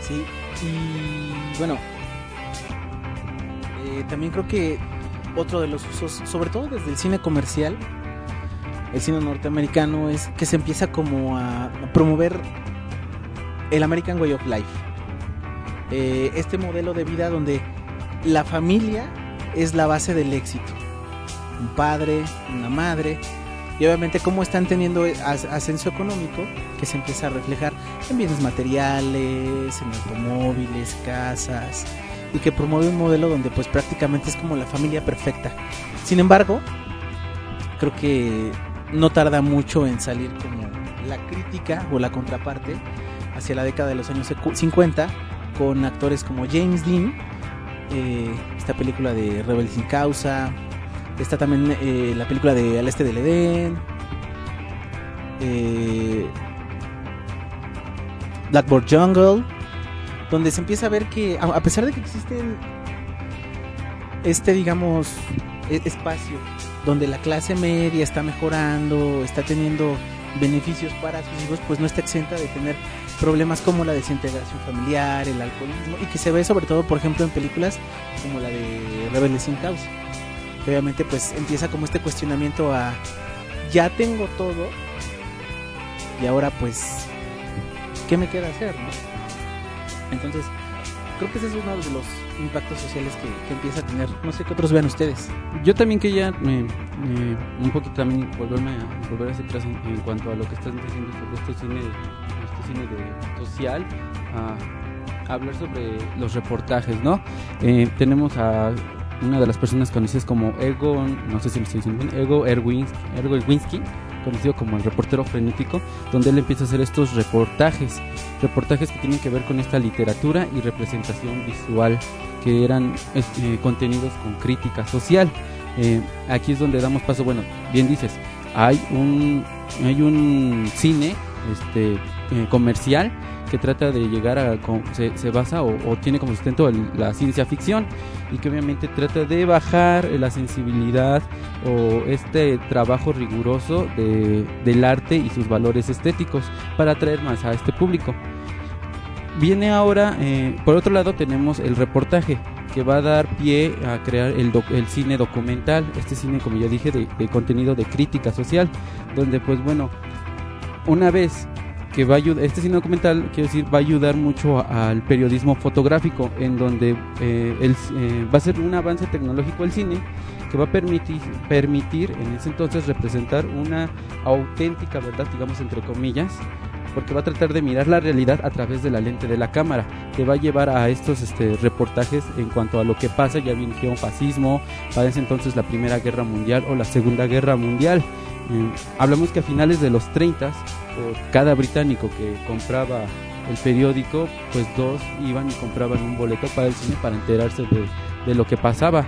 Sí, y bueno, también creo que otro de los usos, sobre todo desde el cine comercial, el cine norteamericano, es que se empieza como a promover el American Way of Life. Eh, este modelo de vida donde la familia es la base del éxito. Un padre, una madre, y obviamente cómo están teniendo as- ascenso económico que se empieza a reflejar en bienes materiales, en automóviles, casas y que promueve un modelo donde pues prácticamente es como la familia perfecta. Sin embargo, creo que no tarda mucho en salir como la crítica o la contraparte hacia la década de los años secu- 50 con actores como James Dean, eh, esta película de Rebel sin causa, está también eh, la película de Al este del Edén, eh, Blackboard Jungle, donde se empieza a ver que a pesar de que existen este digamos e- espacio donde la clase media está mejorando, está teniendo beneficios para sus hijos, pues no está exenta de tener problemas como la desintegración familiar, el alcoholismo, y que se ve sobre todo, por ejemplo, en películas como la de Rebelde sin causa. Que obviamente pues empieza como este cuestionamiento a ya tengo todo y ahora pues ¿qué me queda hacer? no? Entonces, creo que ese es uno de los impactos sociales que, empieza a tener. No sé qué otros vean ustedes. Yo también quería un poquito también volverme a volver hacia atrás en, cuanto a lo que estás diciendo sobre este cine, este cine de social, a hablar sobre los reportajes, ¿no? Eh, tenemos a una de las personas conocidas como Ego, no sé si lo estoy diciendo bien, Ego Erwin, Ergo Erwinski, conocido como el reportero frenético, donde él empieza a hacer estos reportajes, reportajes que tienen que ver con esta literatura y representación visual, que eran este, contenidos con crítica social. Eh, aquí es donde damos paso, bueno, bien dices, hay un, hay un cine este, eh, comercial que trata de llegar a, se, se basa o, o tiene como sustento el- la ciencia ficción y que obviamente trata de bajar la sensibilidad o este trabajo riguroso de- del arte y sus valores estéticos para atraer más a este público. Viene ahora, eh, por otro lado tenemos el reportaje que va a dar pie a crear el, doc- el cine documental, este cine como ya dije de, de contenido de crítica social, donde pues bueno, una vez que va a ayudar, este cine documental, quiero decir, va a ayudar mucho al periodismo fotográfico, en donde eh, el- eh, va a ser un avance tecnológico el cine que va a permitir, permitir en ese entonces representar una auténtica verdad, digamos entre comillas, porque va a tratar de mirar la realidad a través de la lente de la cámara. Te va a llevar a estos este, reportajes en cuanto a lo que pasa, ya bien que fascismo, para ese entonces la Primera Guerra Mundial o la Segunda Guerra Mundial. Eh, hablamos que a finales de los 30, por cada británico que compraba el periódico, pues dos iban y compraban un boleto para el cine para enterarse de, de lo que pasaba.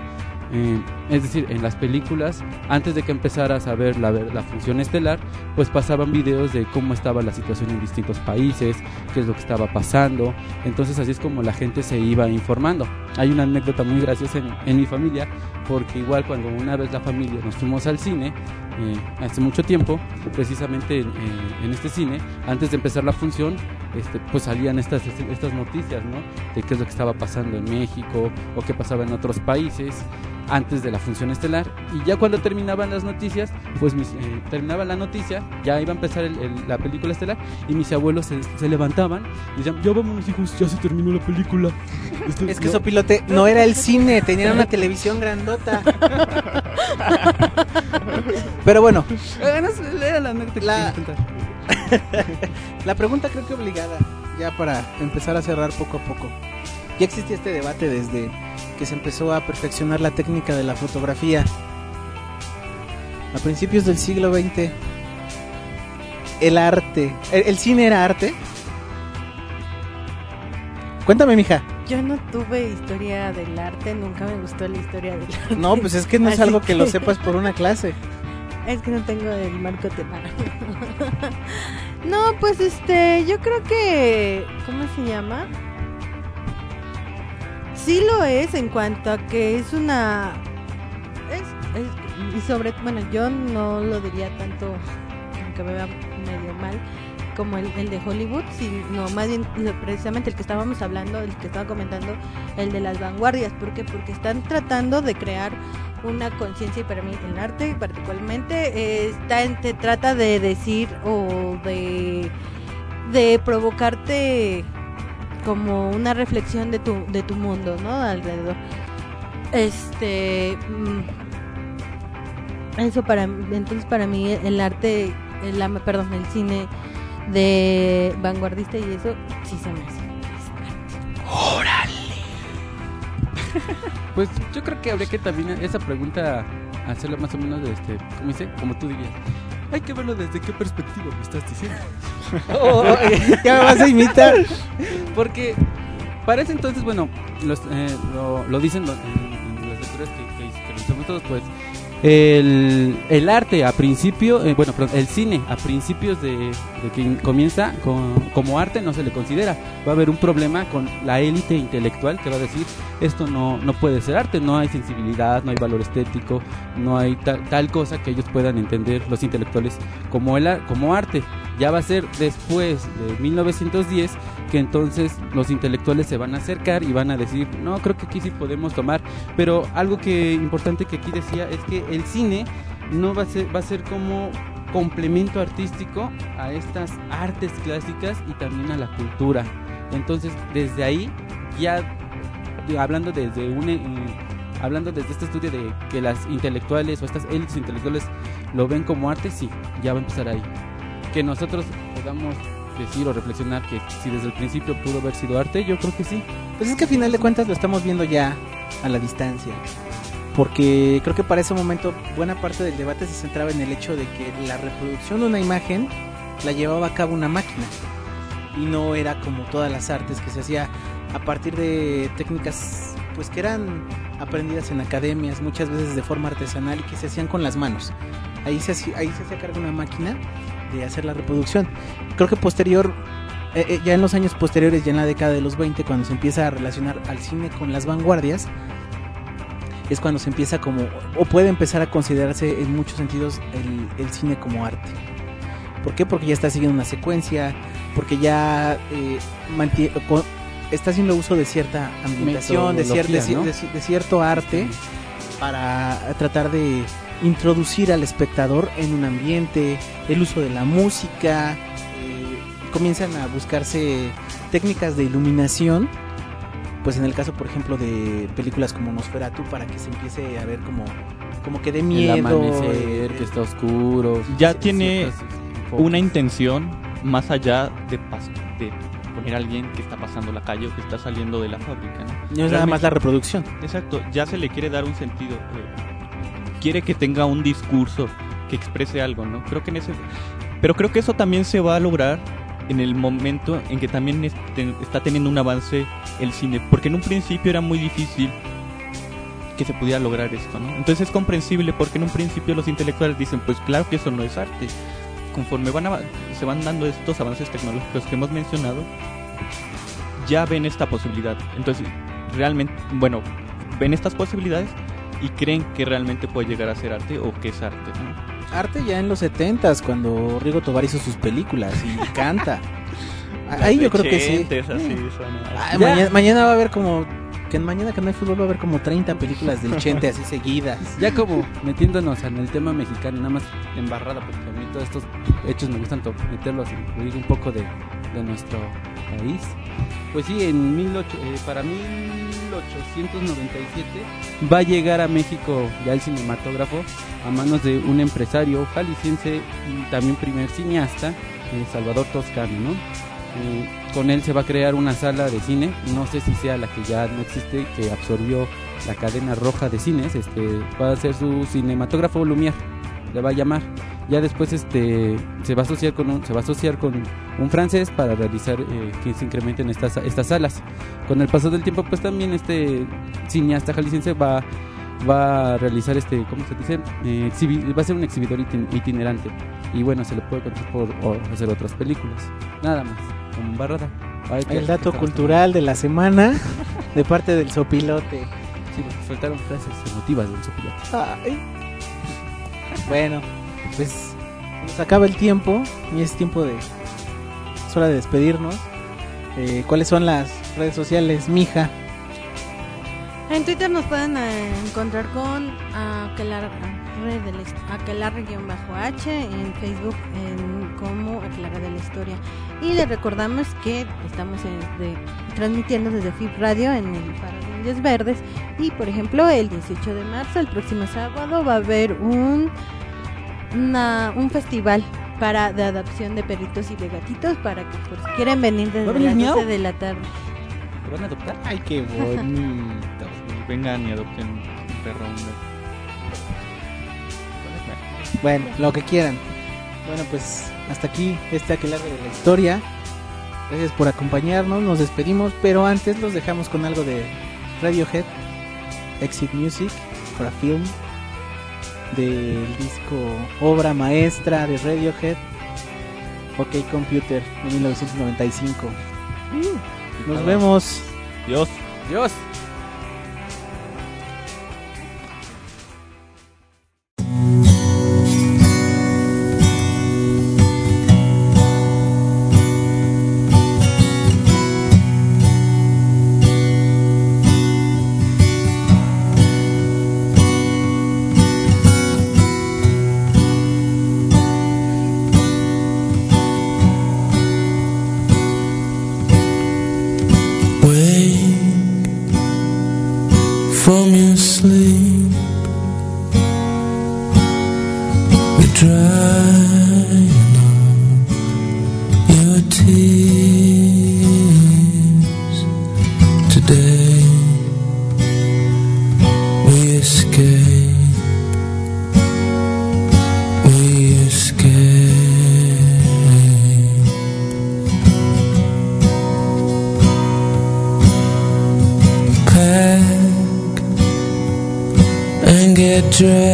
Eh, es decir, en las películas, antes de que empezaras a ver la, la función estelar, pues pasaban videos de cómo estaba la situación en distintos países, qué es lo que estaba pasando. Entonces así es como la gente se iba informando. Hay una anécdota muy graciosa en, en mi familia, porque igual cuando una vez la familia nos fuimos al cine, eh, hace mucho tiempo, precisamente en, este cine, antes de empezar la función, este, pues salían estas, estas noticias, ¿no? De qué es lo que estaba pasando en México o qué pasaba en otros países antes de la función estelar. Y ya cuando terminaban las noticias pues mis, eh, terminaba la noticia ya iba a empezar el- el- la película estelar y mis abuelos se, se levantaban y decían ya vámonos hijos ya se terminó la película [laughs] Esto- Es que no- eso pilote no era el cine, tenían una televisión grandota. [laughs] Pero bueno, Eh, era la La- [laughs] la pregunta creo que obligada, ya para empezar a cerrar poco a poco. Ya existía este debate desde que se empezó a perfeccionar la técnica de la fotografía. A principios del siglo XX, el arte, el, el cine era arte. Cuéntame, mija. Yo no tuve historia del arte, nunca me gustó la historia del arte. No, pues es que no es Así algo que lo sepas por una clase. [laughs] Es que no tengo el marco temático. [laughs] no, pues este, yo creo que. ¿Cómo se llama? Sí lo es en cuanto a que es una. Es, y sobre. Bueno, yo no lo diría tanto, aunque me vea medio mal, como el, el de Hollywood, sino más bien precisamente el que estábamos hablando, el que estaba comentando, el de las vanguardias. ¿Por qué? Porque están tratando de crear una conciencia y para mí el arte particularmente eh, está en- te trata de decir o de de provocarte como una reflexión de tu de tu mundo no alrededor este mm, eso para entonces para mí el arte el, la- perdón el cine de vanguardista y eso sí se me hace Pues yo creo que habría que también esa pregunta hacerla más o menos de este, ¿cómo dice? Como tú dirías. Hay que verlo desde qué perspectiva me estás diciendo. [laughs] Oh, oh, [laughs] ya me vas a imitar. Porque para ese entonces, bueno, los, eh, lo, lo dicen lo- en, en las lecturas que, que, que todos, pues el, el arte a principio, eh, bueno, el cine a principios de, de que comienza con- como arte no se le considera. Va a haber un problema con la élite intelectual que va a decir esto no, no puede ser arte, no hay sensibilidad, no hay valor estético, no hay tal, tal cosa que ellos puedan entender los intelectuales como, el, como arte. Ya va a ser después de 1910 que entonces los intelectuales se van a acercar y van a decir, no, creo que aquí sí podemos tomar, pero algo que importante que aquí decía es que el cine no va a ser, va a ser como complemento artístico a estas artes clásicas y también a la cultura. Entonces, desde ahí, ya hablando desde un eh, hablando desde este estudio de que las intelectuales o estas élites intelectuales lo ven como arte, sí, ya va a empezar ahí. Que nosotros podamos decir o reflexionar que si desde el principio pudo haber sido arte, yo creo que sí. Pues es que a final de cuentas lo estamos viendo ya a la distancia. Porque creo que para ese momento buena parte del debate se centraba en el hecho de que la reproducción de una imagen la llevaba a cabo una máquina. Y no era como todas las artes que se hacía a partir de técnicas pues que eran aprendidas en academias, muchas veces de forma artesanal y que se hacían con las manos. Ahí se ahí se hacía cargo una máquina de hacer la reproducción. Creo que posterior, eh, eh, ya en los años posteriores, ya en la década de los 20, cuando se empieza a relacionar al cine con las vanguardias, es cuando se empieza como, o puede empezar a considerarse en muchos sentidos el, el cine como arte. ¿Por qué? Porque ya está siguiendo una secuencia, porque ya eh, mantie- co- está haciendo uso de cierta ambientación, de, cier- de, ¿no? de de cierto arte para tratar de introducir al espectador en un ambiente, el uso de la música, eh, comienzan a buscarse técnicas de iluminación, pues en el caso por ejemplo de películas como Nosferatu para que se empiece a ver como como que de miedo, El amanecer, eh, que está oscuro. Ya sí, tiene una intención más allá de, poner a alguien que está pasando la calle o que está saliendo de la fábrica. ¿no? No es nada más la reproducción. Exacto, ya se le quiere dar un sentido. eh, quiere que tenga un discurso que exprese algo, ¿no? Creo que en ese. Pero creo que eso también se va a lograr en el momento en que también está teniendo un avance el cine. Porque en un principio era muy difícil que se pudiera lograr esto, ¿no? Entonces es comprensible porque en un principio los intelectuales dicen, pues claro que eso no es arte. Conforme van ava- se van dando estos avances tecnológicos que hemos mencionado, ya ven esta posibilidad. Entonces, realmente, bueno, ven estas posibilidades y creen que realmente puede llegar a ser arte o que es arte, ¿no? Arte ya en los 70s cuando Rigo Tobar hizo sus películas y [laughs] canta. Ahí yo creo que sí. Así, Ah, mañana, mañana va a haber como que en mañana que no hay fútbol va a haber como 30 películas del Chente así seguidas. [laughs] Ya como metiéndonos en el tema mexicano, nada más embarrada, porque a mí todos estos hechos me gustan meterlos, incluir un poco de, de nuestro país. Pues sí, en 18, eh, para 1897 va a llegar a México ya el cinematógrafo a manos de un empresario jalisciense y también primer cineasta, eh, Salvador Toscano, ¿no? Eh, con él se va a crear una sala de cine, no sé si sea la que ya no existe, que absorbió la cadena roja de cines, este, va a ser su cinematógrafo Lumière, le va a llamar. Ya después este se va a asociar con un, se va a asociar con un francés para realizar eh, que se incrementen estas estas salas. Con el paso del tiempo pues también este cineasta jalisciense va va a realizar este ¿cómo se dice? Eh, va a ser un exhibidor itin- itinerante y bueno, se le puede conocer por o- hacer otras películas. Nada más, como barrada. El dato cultural de la semana de parte del sopilote. Sí, porque faltaron frases emotivas del sopilote. Ay. Bueno, pues nos acaba el tiempo y es tiempo de. Es hora de despedirnos. Eh, ¿Cuáles son las redes sociales, mija? En Twitter nos pueden eh, encontrar con aquelarre de la hist- aquelarre-h, en Facebook en como aquelarre de la historia. Y les recordamos que estamos en- de- transmitiendo desde FIP Radio en el Faro de Indios Verdes. Y por ejemplo, el 18 de marzo, el próximo sábado, va a haber un, una- un festival para de adopción de perritos y de gatitos para que si quieren venir ¿Va a desde las Miau? 12 de la tarde. ¿Te van a adoptar? Ay, qué bonito. [laughs] Vengan y adopten un perro un gato. Bueno, lo que quieran. Bueno, pues hasta aquí este aquelarre de la historia. Gracias por acompañarnos, nos despedimos, pero antes los dejamos con algo de Radiohead, Exit Music for a Film, del disco Obra Maestra de Radiohead, OK Computer de 1995. Nos vemos. Dios. Dios.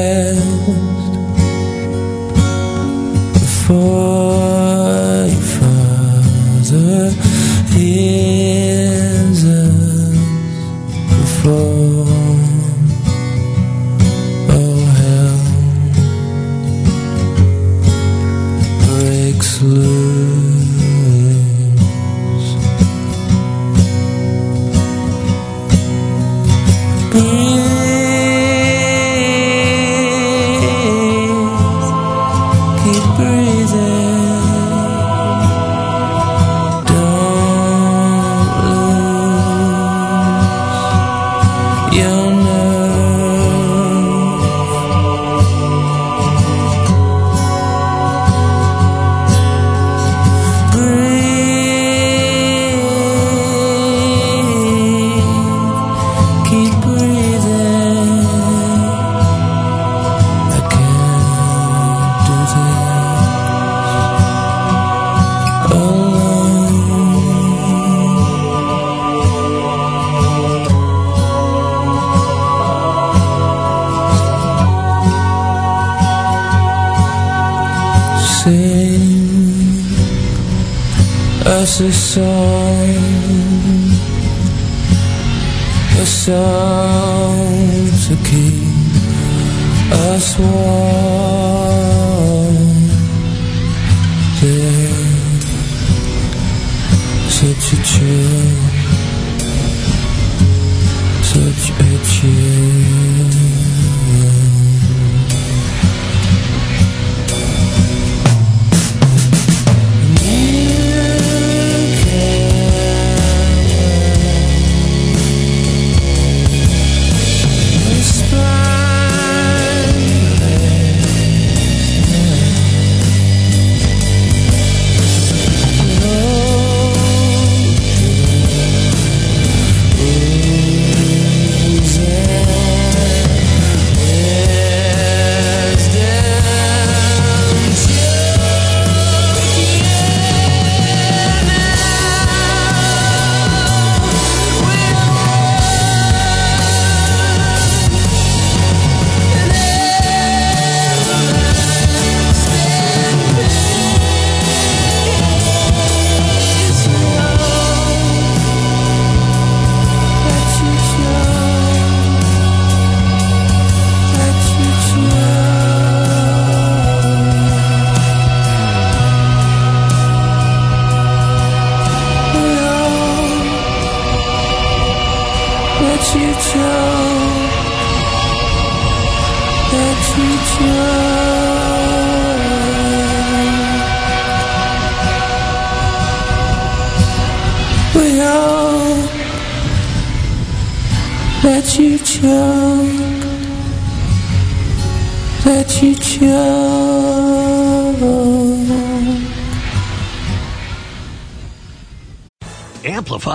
Dressed before your father hears us before